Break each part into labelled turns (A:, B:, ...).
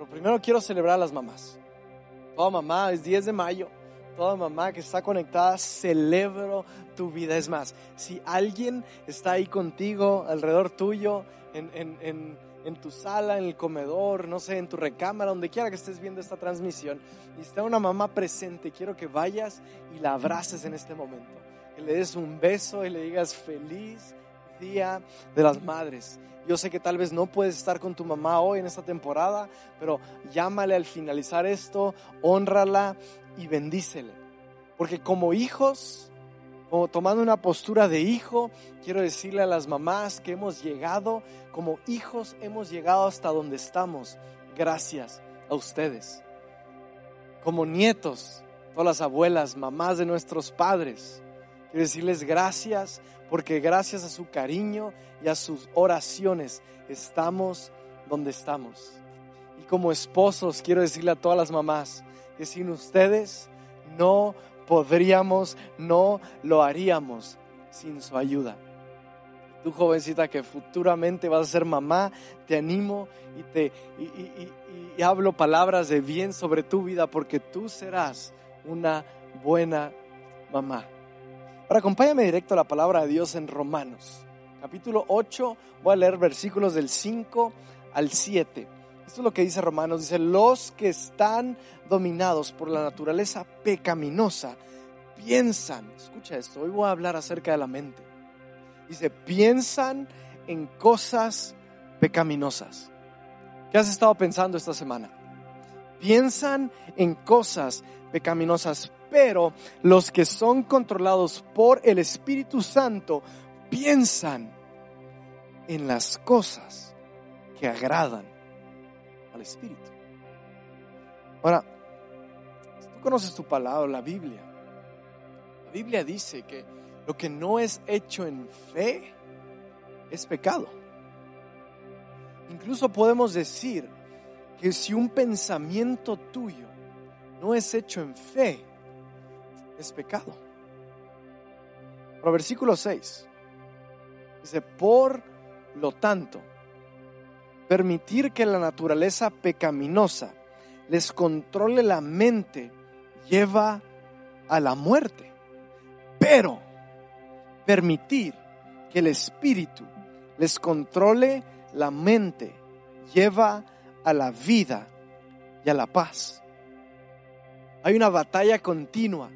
A: Pero primero quiero celebrar a las mamás. Toda mamá, es 10 de mayo. Toda mamá que está conectada, celebro tu vida. Es más, si alguien está ahí contigo, alrededor tuyo, en, en, en, en tu sala, en el comedor, no sé, en tu recámara, donde quiera que estés viendo esta transmisión, y está una mamá presente, quiero que vayas y la abraces en este momento. Que le des un beso y le digas feliz Día de las Madres. Yo sé que tal vez no puedes estar con tu mamá hoy en esta temporada, pero llámale al finalizar esto, honrala y bendícele. Porque como hijos, como tomando una postura de hijo, quiero decirle a las mamás que hemos llegado, como hijos hemos llegado hasta donde estamos, gracias a ustedes. Como nietos, todas las abuelas, mamás de nuestros padres, quiero decirles gracias porque gracias a su cariño y a sus oraciones estamos donde estamos. Y como esposos quiero decirle a todas las mamás que sin ustedes no podríamos, no lo haríamos sin su ayuda. Tú jovencita que futuramente vas a ser mamá, te animo y te y, hablo palabras de bien sobre tu vida porque tú serás una buena mamá. Ahora acompáñame directo a la palabra de Dios en Romanos, capítulo 8, voy a leer versículos del 5 al 7. Esto es lo que dice Romanos, dice, los que están dominados por la naturaleza pecaminosa piensan, escucha esto, hoy voy a hablar acerca de la mente. Dice, piensan en cosas pecaminosas. ¿Qué has estado pensando esta semana? Piensan en cosas pecaminosas pero los que son controlados por el Espíritu Santo piensan en las cosas que agradan al Espíritu. Ahora, tú conoces tu palabra, la Biblia. La Biblia dice que lo que no es hecho en fe es pecado. Incluso podemos decir que si un pensamiento tuyo no es hecho en fe, es pecado. Versículo 6 dice, por lo tanto, permitir que la naturaleza pecaminosa les controle la mente lleva a la muerte. Pero permitir que el espíritu les controle la mente lleva a la vida y a la paz. Hay una batalla continua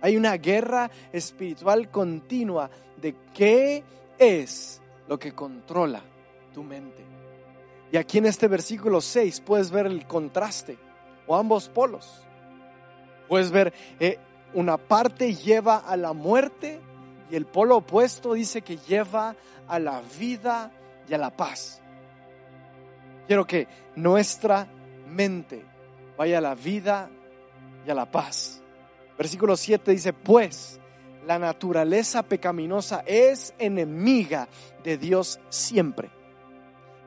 A: hay una guerra espiritual continua de qué es lo que controla tu mente. Y aquí en este versículo 6 puedes ver el contraste o ambos polos. Puedes ver eh, una parte lleva a la muerte y el polo opuesto dice que lleva a la vida y a la paz. Quiero que nuestra mente vaya a la vida y a la paz. Versículo 7 dice, pues la naturaleza pecaminosa es enemiga de Dios siempre.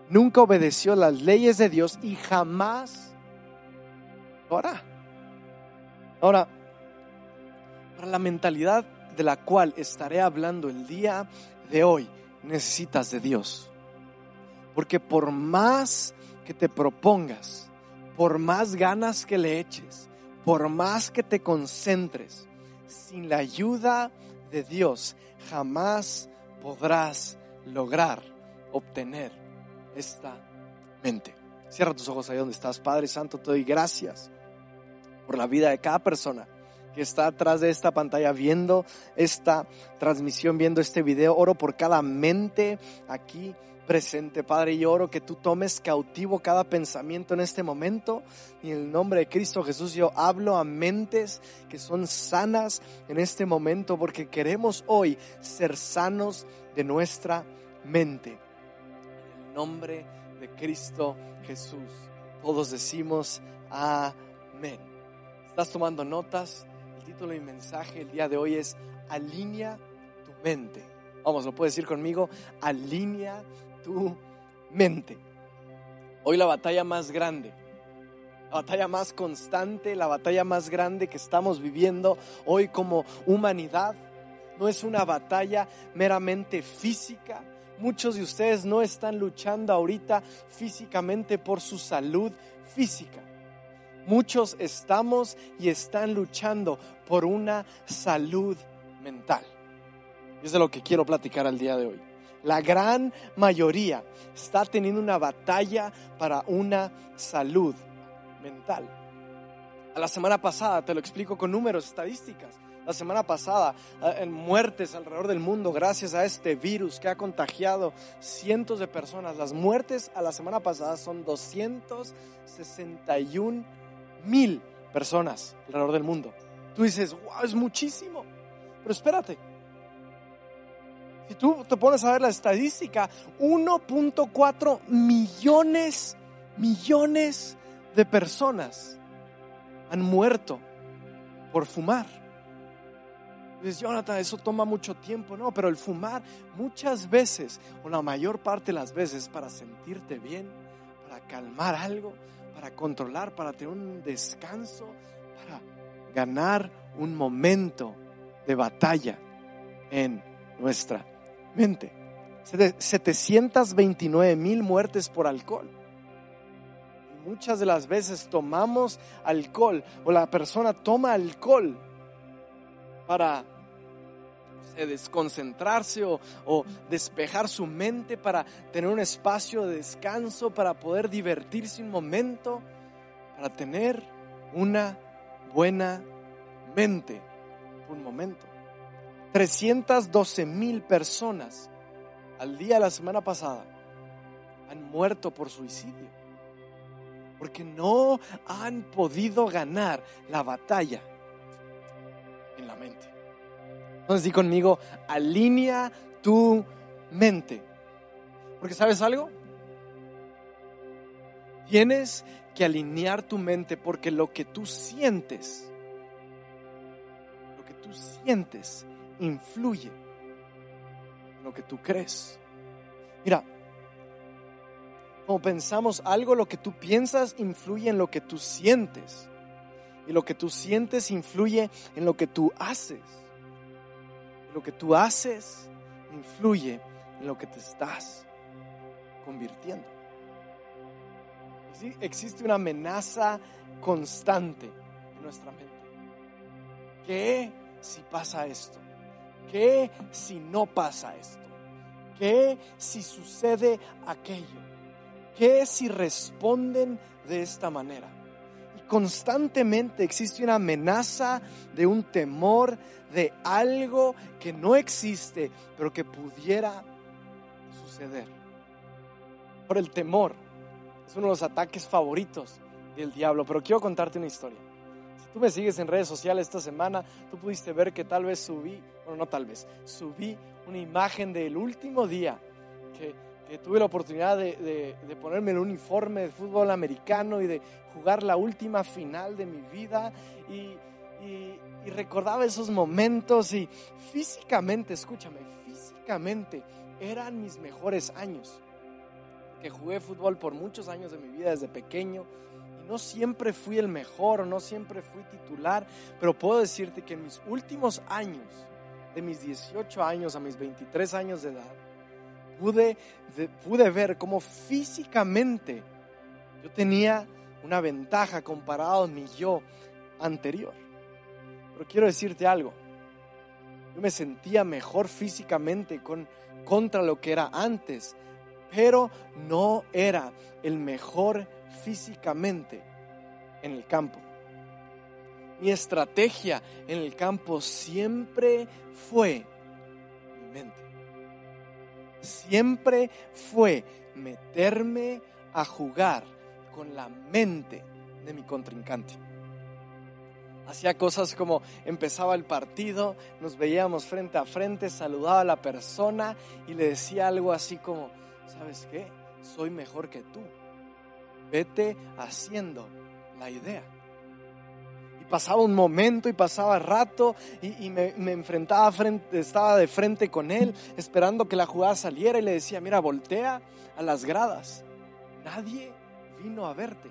A: Nunca obedeció las leyes de Dios y jamás lo hará. Ahora, para la mentalidad de la cual estaré hablando el día de hoy, necesitas de Dios. Porque por más que te propongas, por más ganas que le eches, por más que te concentres, sin la ayuda de Dios, jamás podrás lograr obtener esta mente. Cierra tus ojos ahí donde estás. Padre Santo, te doy gracias por la vida de cada persona que está atrás de esta pantalla viendo esta transmisión, viendo este video. Oro por cada mente aquí presente, Padre, y oro que tú tomes cautivo cada pensamiento en este momento. Y en el nombre de Cristo Jesús yo hablo a mentes que son sanas en este momento porque queremos hoy ser sanos de nuestra mente. En el nombre de Cristo Jesús. Todos decimos amén. ¿Estás tomando notas? El título y mensaje el día de hoy es Alinea tu mente. Vamos, lo puedes decir conmigo. Alinea tu mente. Hoy la batalla más grande, la batalla más constante, la batalla más grande que estamos viviendo hoy como humanidad, no es una batalla meramente física, Muchos de ustedes no están luchando ahorita físicamente por su salud física. Muchos estamos y están luchando por una salud mental. Es de lo que quiero platicar al día de hoy. La gran mayoría está teniendo una batalla para una salud mental. A la semana pasada, te lo explico con números, estadísticas la semana pasada eh, en muertes alrededor del mundo gracias a este virus que ha contagiado cientos de personas. Las muertes a la semana pasada son 261 mil personas alrededor del mundo. Tú dices, wow, es muchísimo. Pero espérate. Si tú te pones a ver la estadística, 1.4 millones, millones de personas han muerto por fumar. Dices, Jonathan, eso toma mucho tiempo. No, pero el fumar muchas veces, o la mayor parte de las veces, para sentirte bien, para calmar algo, para controlar, para tener un descanso, para ganar un momento de batalla en nuestra mente. 729 mil muertes por alcohol. muchas de las veces tomamos alcohol o la persona toma alcohol para desconcentrarse o, despejar su mente, para tener un espacio de descanso, para poder divertirse un momento, para tener una buena mente un momento. 312 mil personas al día de la semana pasada han muerto por suicidio porque no han podido ganar la batalla en la mente. Entonces di conmigo, alinea tu mente. Porque sabes algo? Tienes que alinear tu mente porque lo que tú sientes, lo que tú sientes influye en lo que tú crees. Mira, como pensamos algo, lo que tú piensas influye en lo que tú sientes. Y lo que tú sientes influye en lo que tú haces. lo que tú haces influye en lo que te estás convirtiendo. Existe una amenaza constante en nuestra mente. ¿Qué si pasa esto? ¿Qué si no pasa esto? ¿Qué si sucede aquello? ¿Qué si responden de esta manera? constantemente existe una amenaza de un temor de algo que no existe, pero que pudiera suceder. Por el temor es uno de los ataques favoritos del diablo, pero quiero contarte una historia. Tú me sigues en redes sociales esta semana, tú pudiste ver que tal vez subí, bueno, no tal vez, subí una imagen del último día que tuve la oportunidad de, ponerme el uniforme de fútbol americano y de jugar la última final de mi vida. Y, recordaba esos momentos y físicamente, escúchame, físicamente eran mis mejores años. Que jugué fútbol por muchos años de mi vida desde pequeño no siempre fui el mejor, no siempre fui titular, pero puedo decirte que en mis últimos años, de mis 18 años a mis 23 años de edad, pude, pude ver cómo físicamente yo tenía una ventaja comparado a mi yo anterior. Pero quiero decirte algo. Yo me sentía mejor físicamente con, contra lo que era antes, pero no era el mejor físicamente en el campo. Mi estrategia en el campo siempre fue mi mente siempre fue meterme a jugar con la mente de mi contrincante. Hacía cosas como empezaba el partido, nos veíamos frente a frente, saludaba a la persona y le decía algo así como, ¿sabes qué? Soy mejor que tú. Vete haciendo la idea pasaba un momento y pasaba rato y, me, enfrentaba, frente, estaba de frente con él, esperando que la jugada saliera y le decía, mira, voltea a las gradas. Nadie vino a verte.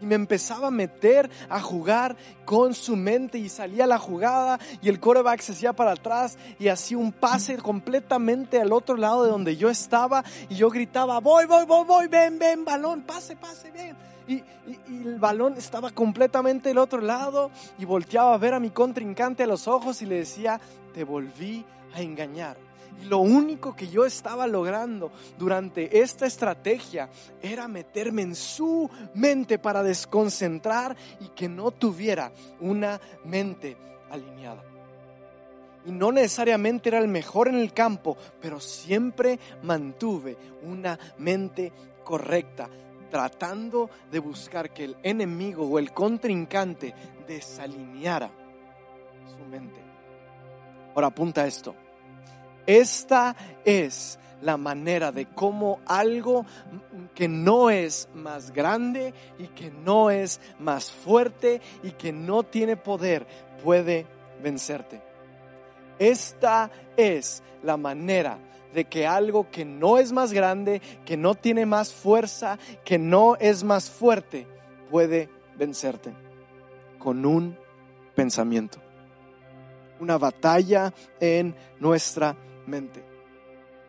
A: Y me empezaba a meter a jugar con su mente y salía la jugada y el coreback se hacía para atrás y hacía un pase completamente al otro lado de donde yo estaba y yo gritaba, voy, voy, voy, voy, ven, ven, balón, pase, pase, ven. Y, el balón estaba completamente del otro lado y volteaba a ver a mi contrincante a los ojos y le decía, te volví a engañar. Y lo único que yo estaba logrando durante esta estrategia era meterme en su mente para desconcentrar y que no tuviera una mente alineada. Y no necesariamente era el mejor en el campo, pero siempre mantuve una mente correcta, tratando de buscar que el enemigo o el contrincante desalineara su mente. Ahora apunta esto. Esta es la manera de cómo algo que no es más grande y que no es más fuerte y que no tiene poder puede vencerte. Esta es la manera de que algo que no es más grande, que no tiene más fuerza, que no es más fuerte, puede vencerte con un pensamiento. Una batalla en nuestra mente.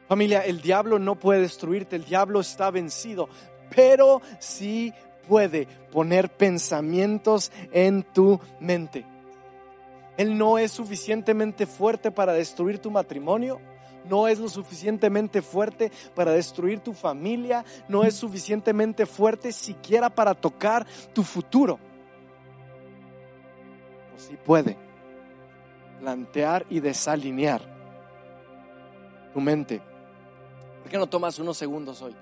A: Familia, el diablo no puede destruirte, el diablo está vencido, pero sí puede poner pensamientos en tu mente. Él no es suficientemente fuerte para destruir tu matrimonio, no es lo suficientemente fuerte para destruir tu familia, no es suficientemente fuerte siquiera para tocar tu futuro. Pero sí puede plantear y desalinear mente. ¿Por qué no tomas unos segundos hoy?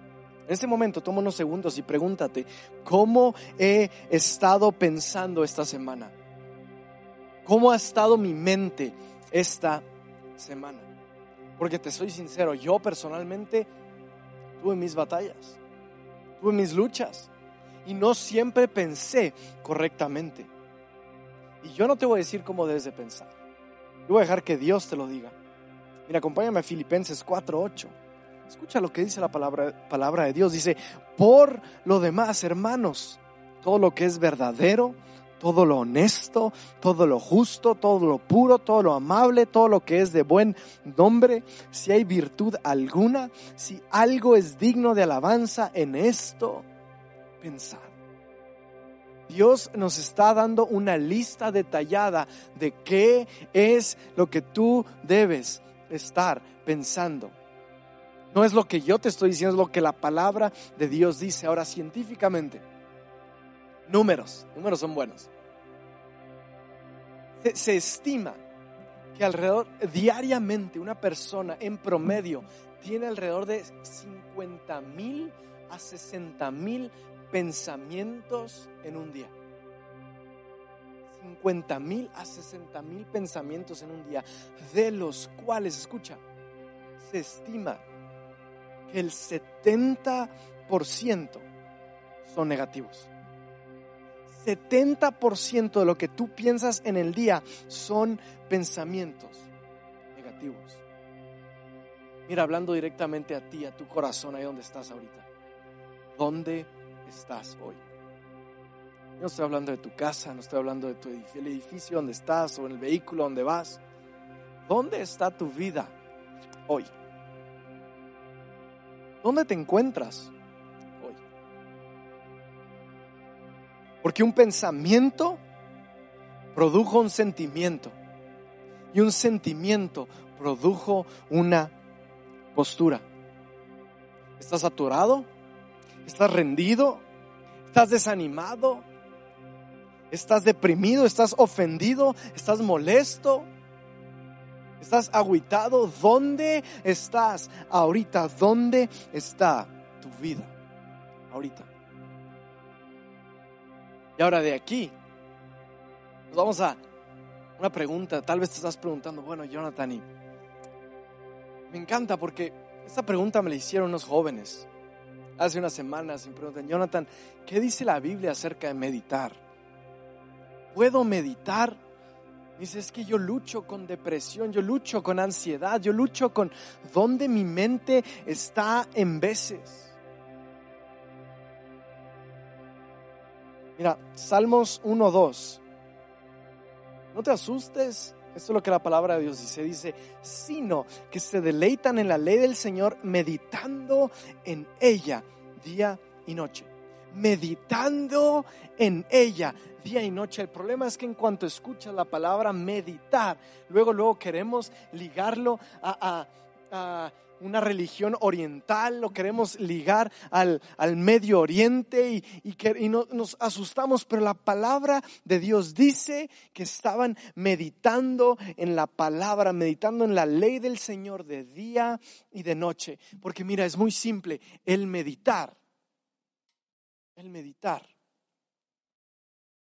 A: En este momento toma unos segundos y pregúntate, ¿cómo he estado pensando esta semana? ¿Cómo ha estado mi mente esta semana? Porque te soy sincero, yo personalmente tuve mis batallas, tuve mis luchas y no siempre pensé correctamente. Y yo no te voy a decir cómo debes de pensar. Yo voy a dejar que Dios te lo diga. Mira, acompáñame a Filipenses 4:8. Escucha lo que dice la palabra, palabra de Dios. Dice, por lo demás, hermanos, todo lo que es verdadero, todo lo honesto, todo lo justo, todo lo puro, todo lo amable, todo lo que es de buen nombre, si hay virtud alguna, si algo es digno de alabanza en esto, pensad. Dios nos está dando una lista detallada de qué es lo que tú debes estar pensando. No es lo que yo te estoy diciendo, es lo que la palabra de Dios dice. Ahora, científicamente, números, números son buenos. Se, estima que alrededor, diariamente, una persona en promedio tiene alrededor de 50 mil a 60 mil pensamientos en un día. 50 mil a 60 mil pensamientos en un día, de los cuales, escucha, se estima que el 70% son negativos. 70% de lo que tú piensas en el día son pensamientos negativos. Mira, hablando directamente a ti, a tu corazón, ahí donde estás ahorita. ¿Dónde estás hoy? No estoy hablando de tu casa, no estoy hablando de tu el edificio donde estás o en el vehículo donde vas. ¿Dónde está tu vida hoy? ¿Dónde te encuentras hoy? Porque un pensamiento produjo un sentimiento y un sentimiento produjo una postura. ¿Estás atorado? ¿Estás rendido? ¿Estás desanimado? ¿Estás deprimido? ¿Estás ofendido? ¿Estás molesto? ¿Estás agüitado? ¿Dónde estás ahorita? ¿Dónde está tu vida ahorita? Y ahora de aquí, nos vamos a una pregunta. Tal vez te estás preguntando, bueno, Jonathan, y me encanta porque esta pregunta me la hicieron unos jóvenes hace unas semanas y me preguntan, Jonathan, ¿qué dice la Biblia acerca de meditar? Puedo meditar. Dice, es que yo lucho con depresión, yo lucho con ansiedad, yo lucho con donde mi mente está en veces. Mira, Salmos 1.2. No te asustes. Esto es lo que la palabra de Dios dice. Dice, sino que se deleitan en la ley del Señor, meditando en ella día y noche. Meditando en ella día y noche. El problema es que en cuanto escuchas la palabra meditar, luego, luego queremos ligarlo a, a una religión oriental, lo queremos ligar al, Medio Oriente y, y, nos asustamos, pero la palabra de Dios dice que estaban meditando en la palabra, meditando en la ley del Señor de día y de noche. Porque mira, es muy simple, el meditar, el meditar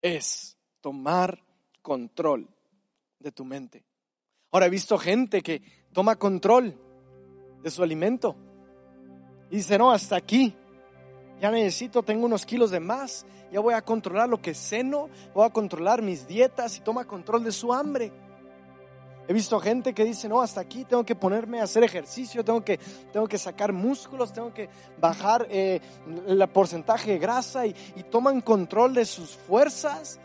A: es tomar control de tu mente. Ahora he visto gente que toma control de su alimento. Y dice, no, hasta aquí. Ya necesito, tengo unos kilos de más. Ya voy a controlar lo que ceno, voy a controlar mis dietas y toma control de su hambre. He visto gente que dice, no, hasta aquí tengo que ponerme a hacer ejercicio, tengo que, tengo que sacar músculos, tengo que bajar eh, el porcentaje de grasa y, toman control de sus fuerzas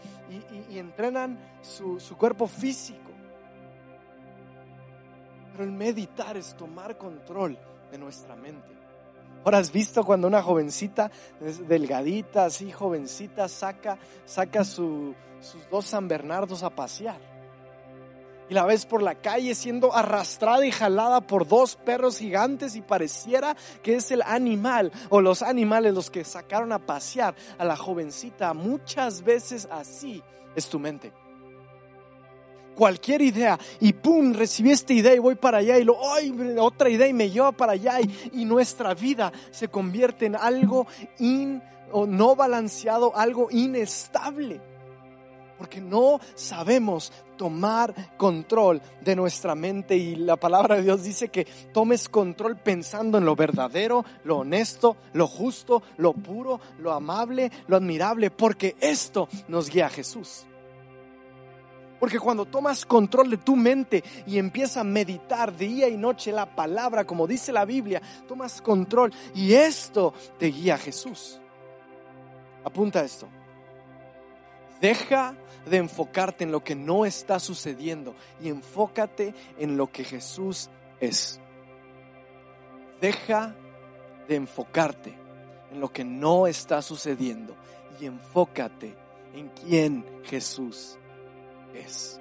A: y, entrenan su, cuerpo físico. Pero el meditar es tomar control de nuestra mente. Ahora has visto cuando una jovencita, delgadita, así jovencita, saca, saca sus dos San Bernardos a pasear. Y la ves por la calle siendo arrastrada y jalada por dos perros gigantes y pareciera que es el animal o los animales los que sacaron a pasear a la jovencita. Muchas veces así es tu mente cualquier idea y pum, recibí esta idea y voy para allá y lo, ay, otra idea y me lleva para allá y, nuestra vida se convierte en algo in, o no balanceado, algo inestable. Porque no sabemos tomar control de nuestra mente y la palabra de Dios dice que tomes control pensando en lo verdadero, lo honesto, lo justo, lo puro, lo amable, lo admirable, porque esto nos guía a Jesús. Porque cuando tomas control de tu mente y empiezas a meditar día y noche la palabra, como dice la Biblia, tomas control y esto te guía a Jesús. Apunta esto. Deja de enfocarte en lo que no está sucediendo y enfócate en lo que Jesús es. Deja de enfocarte en lo que no está sucediendo y enfócate en quién Jesús es.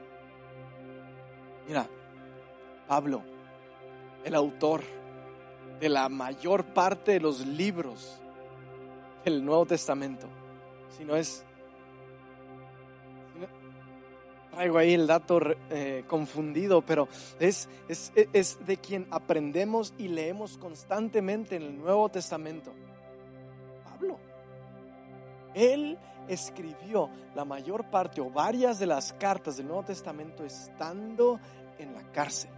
A: Mira, Pablo, el autor de la mayor parte de los libros del Nuevo Testamento, si no es... traigo ahí el dato eh, confundido, pero es, es, es de quien aprendemos y leemos constantemente en el Nuevo Testamento. Pablo. Él escribió la mayor parte o varias de las cartas del Nuevo Testamento estando en la cárcel.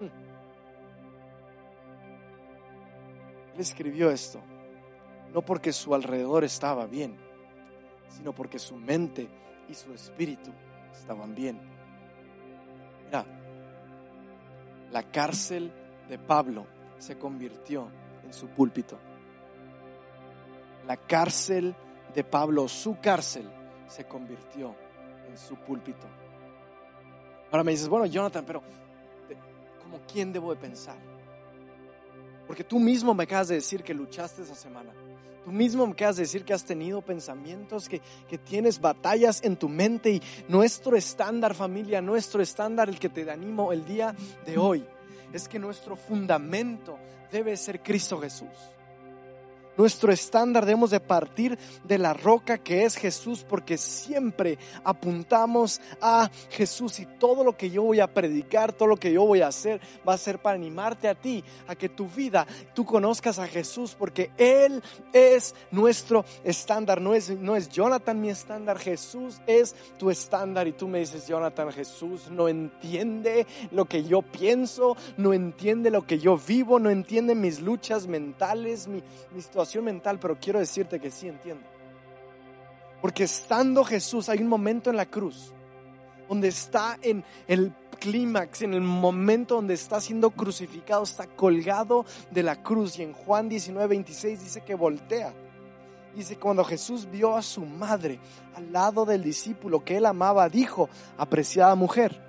A: Hmm. Él escribió esto no porque su alrededor estaba bien, sino porque su mente y su espíritu estaban bien. Mira, la cárcel de Pablo se convirtió en su púlpito. La cárcel de Pablo, su cárcel, se convirtió en su púlpito. Ahora me dices, bueno, Jonathan, pero ¿como quién debo de pensar? Porque tú mismo me acabas de decir que luchaste esa semana. Tú mismo me acabas de decir que has tenido pensamientos, que, que tienes batallas en tu mente y nuestro estándar familia, nuestro estándar, el que te animo el día de hoy, es que nuestro fundamento debe ser Cristo Jesús. Nuestro estándar debemos de partir de la roca que es Jesús porque siempre apuntamos a Jesús y todo lo que yo voy a predicar, todo lo que yo voy a hacer va a ser para animarte a ti, a que tu vida tú conozcas a Jesús porque Él es nuestro estándar, no es, no es Jonathan mi estándar, Jesús es tu estándar. Y tú me dices, Jonathan, Jesús no entiende lo que yo pienso, no entiende lo que yo vivo, no entiende mis luchas mentales, mi, mi mental, pero quiero decirte que sí entiendo. Porque estando Jesús, hay un momento en la cruz donde está en el clímax, en el momento donde está siendo crucificado, está colgado de la cruz. Y en Juan 19, 26 dice que voltea Dice, cuando Jesús vio a su madre al lado del discípulo que él amaba, dijo, apreciada mujer,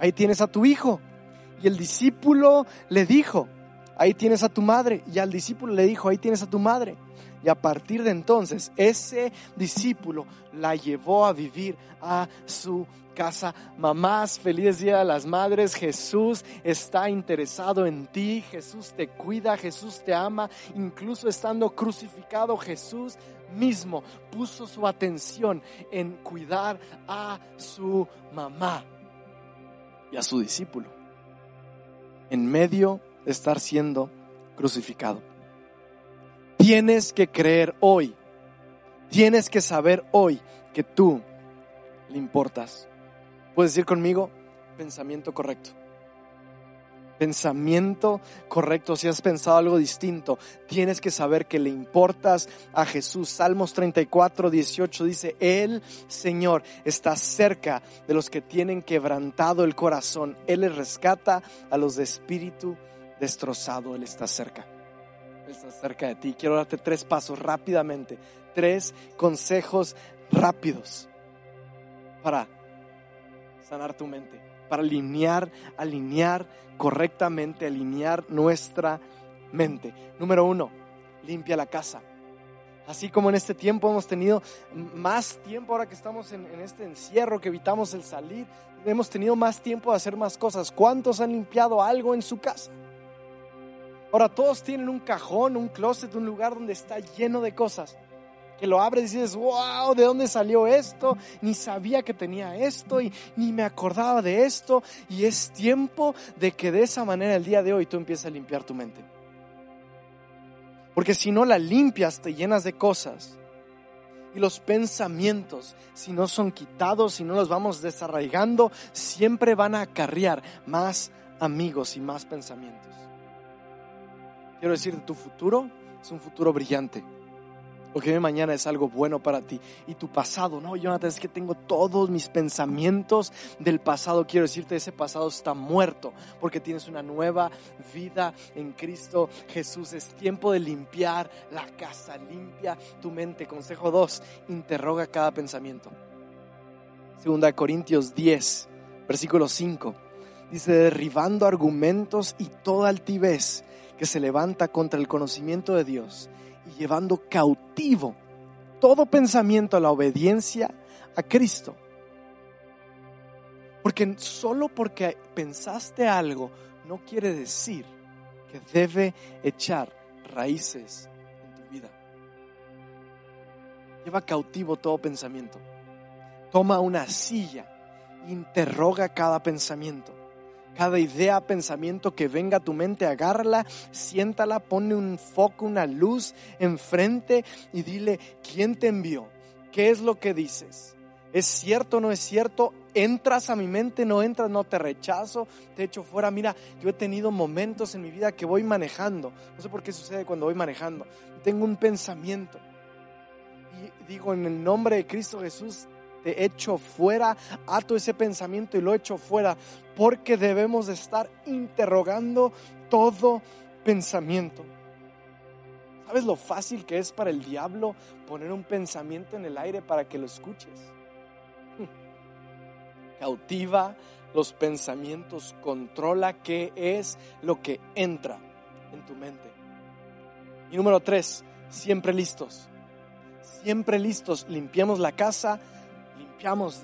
A: ahí tienes a tu hijo. Y el discípulo le dijo, ahí tienes a tu madre. Y al discípulo le dijo, ahí tienes a tu madre. Y a partir de entonces, ese discípulo la llevó a vivir a su casa. Mamás, feliz día de las madres. Jesús está interesado en ti. Jesús te cuida. Jesús te ama. Incluso estando crucificado, Jesús mismo puso su atención en cuidar a su mamá y a su discípulo. En medio de estar siendo crucificado. Tienes que creer hoy. Tienes que saber hoy que tú le importas. Puedes decir conmigo, pensamiento correcto. Pensamiento correcto. Si has pensado algo distinto, tienes que saber que le importas a Jesús. Salmos 34, 18 dice, El Señor está cerca de los que tienen quebrantado el corazón. Él les rescata a los de espíritu destrozado. Él está cerca. Él está cerca de ti. Quiero darte tres pasos rápidamente. Tres consejos rápidos para sanar tu mente, para alinear, alinear correctamente, alinear nuestra mente. Número uno, limpia la casa. Así como en este tiempo hemos tenido más tiempo ahora que estamos en, en, este encierro, que evitamos el salir, hemos tenido más tiempo de hacer más cosas. ¿Cuántos han limpiado algo en su casa? Ahora todos tienen un cajón, un closet, un lugar donde está lleno de cosas que lo abres y dices, wow, ¿de dónde salió esto? Ni sabía que tenía esto y ni me acordaba de esto. Y es tiempo de que de esa manera el día de hoy tú empieces a limpiar tu mente. Porque si no la limpias, te llenas de cosas. Y los pensamientos, si no son quitados, si no los vamos desarraigando, siempre van a acarrear más amigos y más pensamientos. Quiero decirte, tu futuro es un futuro brillante lo que viene mañana es algo bueno para ti. Y tu pasado, no, Jonathan, es que tengo todos mis pensamientos del pasado. Quiero decirte, ese pasado está muerto porque tienes una nueva vida en Cristo Jesús. Es tiempo de limpiar la casa, limpia tu mente. Consejo 2, interroga cada pensamiento. Segunda Corintios 10, versículo 5. Dice, derribando argumentos y toda altivez que se levanta contra el conocimiento de Dios y llevando cautivo todo pensamiento a la obediencia a Cristo. Porque solo porque pensaste algo no quiere decir que debe echar raíces en tu vida. Lleva cautivo todo pensamiento. Toma una silla, interroga cada pensamiento cada idea, pensamiento que venga a tu mente, agárrala, siéntala, pone un foco, una luz enfrente y dile, ¿quién te envió? ¿Qué es lo que dices? ¿Es cierto o no es cierto? ¿Entras a mi mente? ¿No entras? ¿No te rechazo? ¿Te echo fuera? Mira, yo he tenido momentos en mi vida que voy manejando. No sé por qué sucede cuando voy manejando. Tengo un pensamiento. Y digo, en el nombre de Cristo Jesús, te echo fuera, ato ese pensamiento y lo echo fuera, porque debemos de estar interrogando todo pensamiento. ¿Sabes lo fácil que es para el diablo poner un pensamiento en el aire para que lo escuches? Cautiva los pensamientos, controla qué es lo que entra en tu mente. Y número tres, siempre listos. Siempre listos. Limpiamos la casa,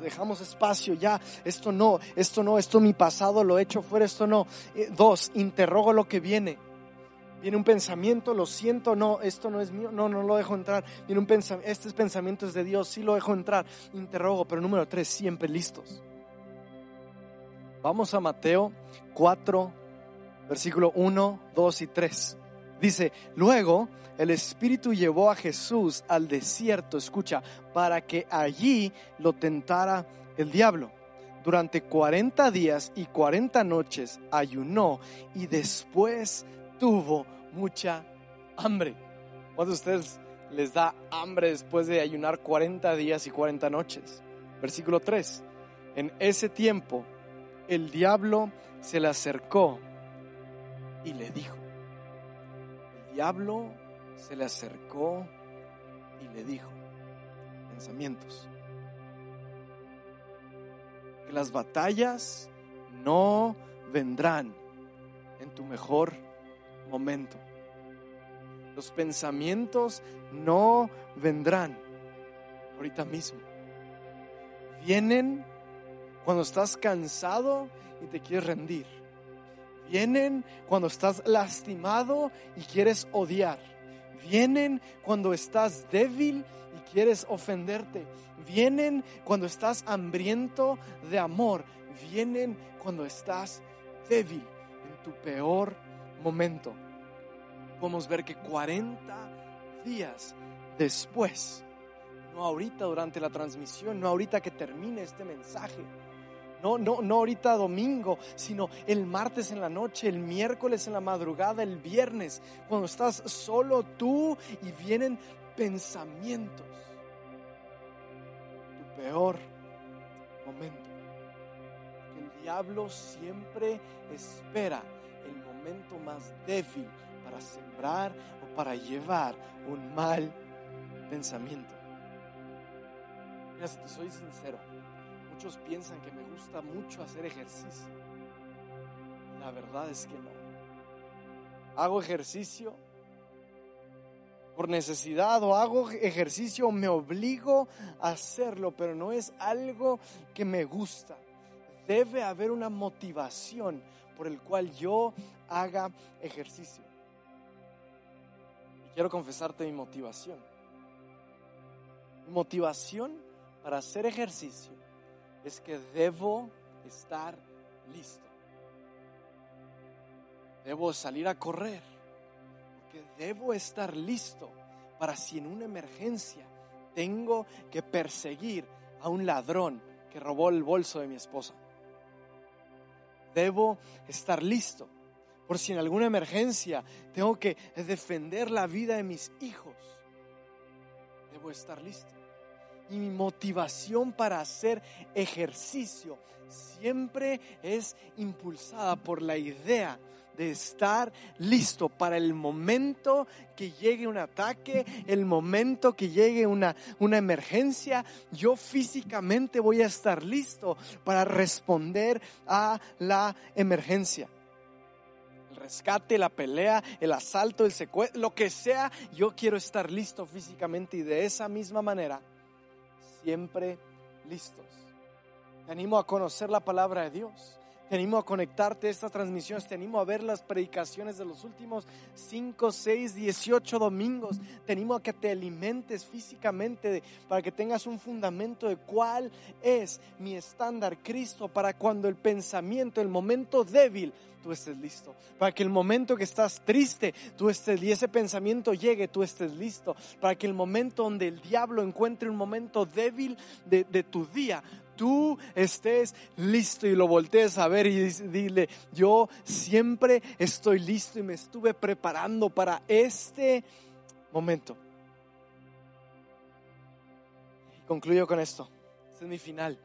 A: dejamos espacio, ya, esto no, esto no, esto mi pasado lo he hecho fuera, esto no. Eh, dos, interrogo lo que viene. Viene un pensamiento, lo siento, no, esto no es mío, no, no lo dejo entrar. Viene un pensamiento, este pensamiento es de Dios, sí lo dejo entrar. Interrogo, pero número tres, siempre listos. Vamos a Mateo 4, versículo 1, 2 y 3. Dice, luego el Espíritu llevó a Jesús al desierto, escucha, para que allí lo tentara el diablo. Durante 40 días y 40 noches ayunó y después tuvo mucha hambre. ¿Cuántos de ustedes les da hambre después de ayunar 40 días y 40 noches? Versículo 3. En ese tiempo el diablo se le acercó y le dijo, diablo se le acercó y le dijo, pensamientos, que las batallas no vendrán en tu mejor momento. Los pensamientos no vendrán ahorita mismo. Vienen cuando estás cansado y te quieres rendir. Vienen cuando estás lastimado y quieres odiar. Vienen cuando estás débil y quieres ofenderte. Vienen cuando estás hambriento de amor. Vienen cuando estás débil en tu peor momento. Podemos ver que 40 días después, no ahorita durante la transmisión, no ahorita que termine este mensaje, no, no, no ahorita domingo, sino el martes en la noche, el miércoles en la madrugada, el viernes, cuando estás solo tú y vienen pensamientos. Tu peor momento. El diablo siempre espera el momento más débil para sembrar o para llevar un mal pensamiento. Mira, si te soy sincero, Muchos piensan que me gusta mucho hacer ejercicio. La verdad es que no. Hago ejercicio por necesidad o hago ejercicio me obligo a hacerlo, pero no es algo que me gusta. Debe haber una motivación por el cual yo haga ejercicio. Y quiero confesarte mi motivación. Motivación para hacer ejercicio es que debo estar listo. Debo salir a correr, porque debo estar listo para si en una emergencia tengo que perseguir a un ladrón que robó el bolso de mi esposa. Debo estar listo por si en alguna emergencia tengo que defender la vida de mis hijos. Debo estar listo y mi motivación para hacer ejercicio siempre es impulsada por la idea de estar listo para el momento que llegue un ataque, el momento que llegue una, una emergencia, yo físicamente voy a estar listo para responder a la emergencia. El rescate, la pelea, el asalto, el secuestro, lo que sea, yo quiero estar listo físicamente y de esa misma manera siempre listos. Te animo a conocer la palabra de Dios. Te animo a conectarte a estas transmisiones, te animo a ver las predicaciones de los últimos 5, 6, 18 domingos. Te animo a que te alimentes físicamente para que tengas un fundamento de cuál es mi estándar Cristo para cuando el pensamiento, el momento débil, tú estés listo. Para que el momento que estás triste, tú estés y ese pensamiento llegue, tú estés listo. Para que el momento donde el diablo encuentre un momento débil de, de tu día, tú estés listo y lo voltees a ver y dile, yo siempre estoy listo y me estuve preparando para este momento. Concluyo con esto. Este es mi final.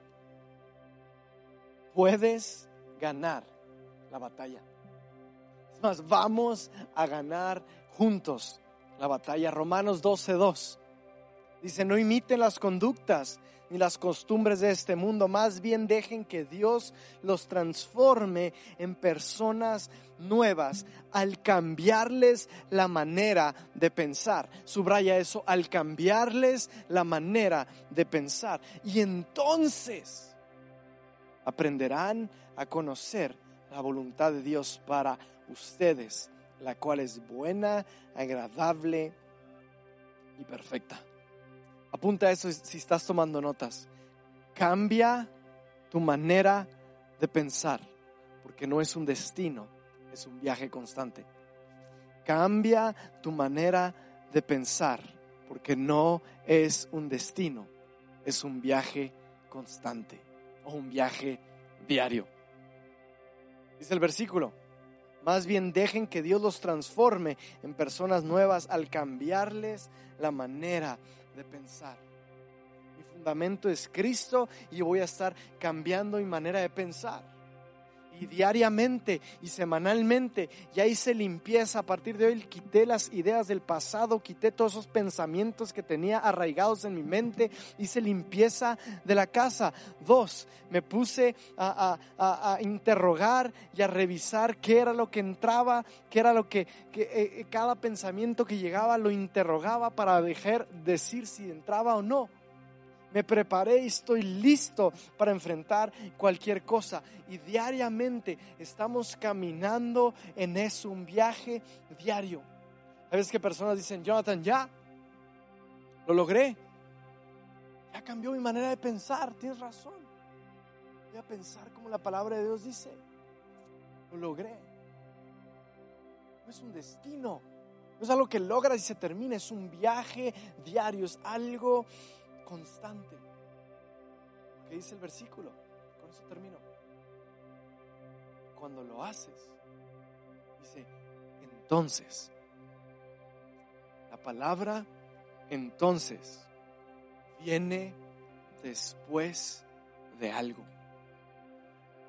A: Puedes ganar la batalla. Es más, vamos a ganar juntos la batalla. Romanos 12:2. Dice, no imiten las conductas ni las costumbres de este mundo, más bien dejen que Dios los transforme en personas nuevas al cambiarles la manera de pensar. Subraya eso, al cambiarles la manera de pensar. Y entonces aprenderán a conocer la voluntad de Dios para ustedes, la cual es buena, agradable y perfecta. Apunta eso si estás tomando notas. Cambia tu manera de pensar, porque no es un destino, es un viaje constante. Cambia tu manera de pensar, porque no es un destino, es un viaje constante o un viaje diario. Dice el versículo, más bien dejen que Dios los transforme en personas nuevas al cambiarles la manera de pensar. Mi fundamento es Cristo y voy a estar cambiando mi manera de pensar. Y diariamente y semanalmente. Ya hice limpieza. A partir de hoy quité las ideas del pasado, quité todos esos pensamientos que tenía arraigados en mi mente. Hice limpieza de la casa. Dos, me puse a, interrogar y a revisar qué era lo que entraba, qué era lo que, eh, eh, cada pensamiento que llegaba lo interrogaba para dejar decir si entraba o no me preparé y estoy listo para enfrentar cualquier cosa. Y diariamente estamos caminando en eso, un viaje diario. A veces que personas dicen, Jonathan, ya, lo logré. Ya cambió mi manera de pensar, tienes razón. Voy a pensar como la palabra de Dios dice. Lo logré. No es un destino, no es algo que logras y se termina, es un viaje diario, es algo constante. ¿Qué dice el versículo? Con eso termino. Cuando lo haces, dice, entonces, la palabra entonces viene después de algo.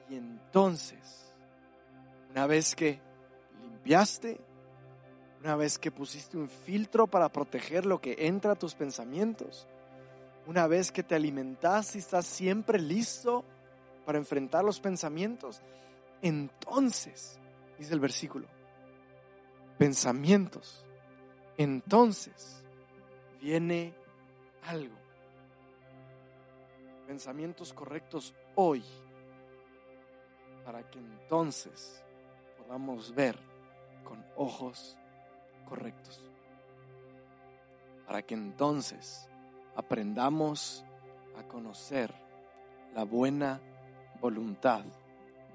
A: Y entonces, una vez que limpiaste, una vez que pusiste un filtro para proteger lo que entra a tus pensamientos, una vez que te alimentas y estás siempre listo para enfrentar los pensamientos, entonces, dice el versículo, pensamientos, entonces viene algo. Pensamientos correctos hoy, para que entonces podamos ver con ojos correctos. Para que entonces aprendamos a conocer la buena voluntad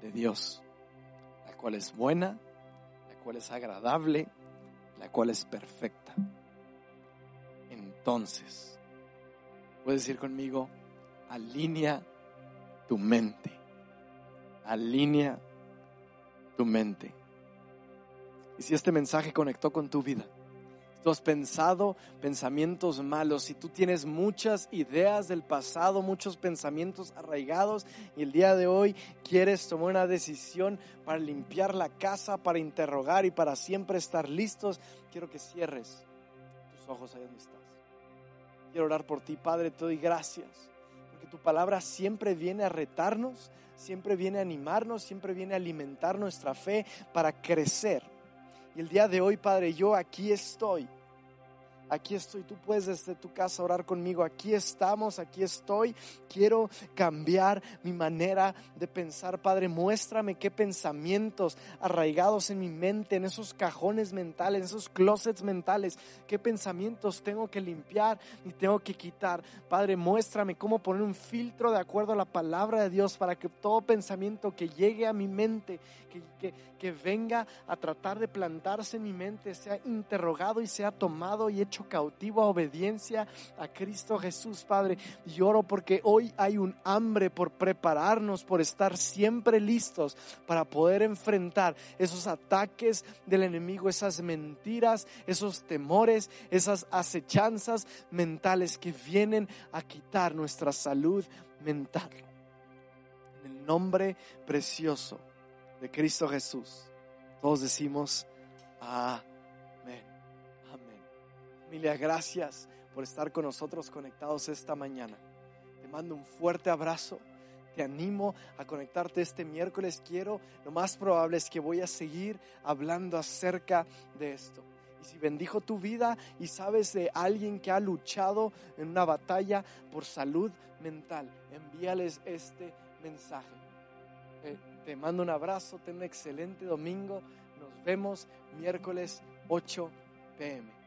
A: de Dios, la cual es buena, la cual es agradable, la cual es perfecta. Entonces, puedes decir conmigo, alinea tu mente, alinea tu mente. Y si este mensaje conectó con tu vida, tú has pensado pensamientos malos, si tú tienes muchas ideas del pasado, muchos pensamientos arraigados y el día de hoy quieres tomar una decisión para limpiar la casa, para interrogar y para siempre estar listos, quiero que cierres tus ojos ahí donde estás. Quiero orar por ti, Padre, te doy gracias, porque tu palabra siempre viene a retarnos, siempre viene a animarnos, siempre viene a alimentar nuestra fe para crecer y el día de hoy, Padre, yo aquí estoy aquí estoy, tú puedes desde tu casa orar conmigo, aquí estamos, aquí estoy, quiero cambiar mi manera de pensar, Padre, muéstrame qué pensamientos arraigados en mi mente, en esos cajones mentales, en esos closets mentales, qué pensamientos tengo que limpiar y tengo que quitar. Padre, muéstrame cómo poner un filtro de acuerdo a la palabra de Dios para que todo pensamiento que llegue a mi mente, que, que, que venga a tratar de plantarse en mi mente, sea interrogado y sea tomado y hecho cautivo a obediencia a Cristo Jesús, Padre. Lloro porque hoy hay un hambre por prepararnos, por estar siempre listos para poder enfrentar esos ataques del enemigo, esas mentiras, esos temores, esas acechanzas mentales que vienen a quitar nuestra salud mental. En el nombre precioso de Cristo Jesús, todos decimos, ah Familia, gracias por estar con nosotros conectados esta mañana. Te mando un fuerte abrazo. Te animo a conectarte este miércoles. Quiero, lo más probable es que voy a seguir hablando acerca de esto. Y si bendijo tu vida y sabes de alguien que ha luchado en una batalla por salud mental, envíales este mensaje. Eh, te mando un abrazo, ten un excelente domingo. Nos vemos miércoles 8 pm.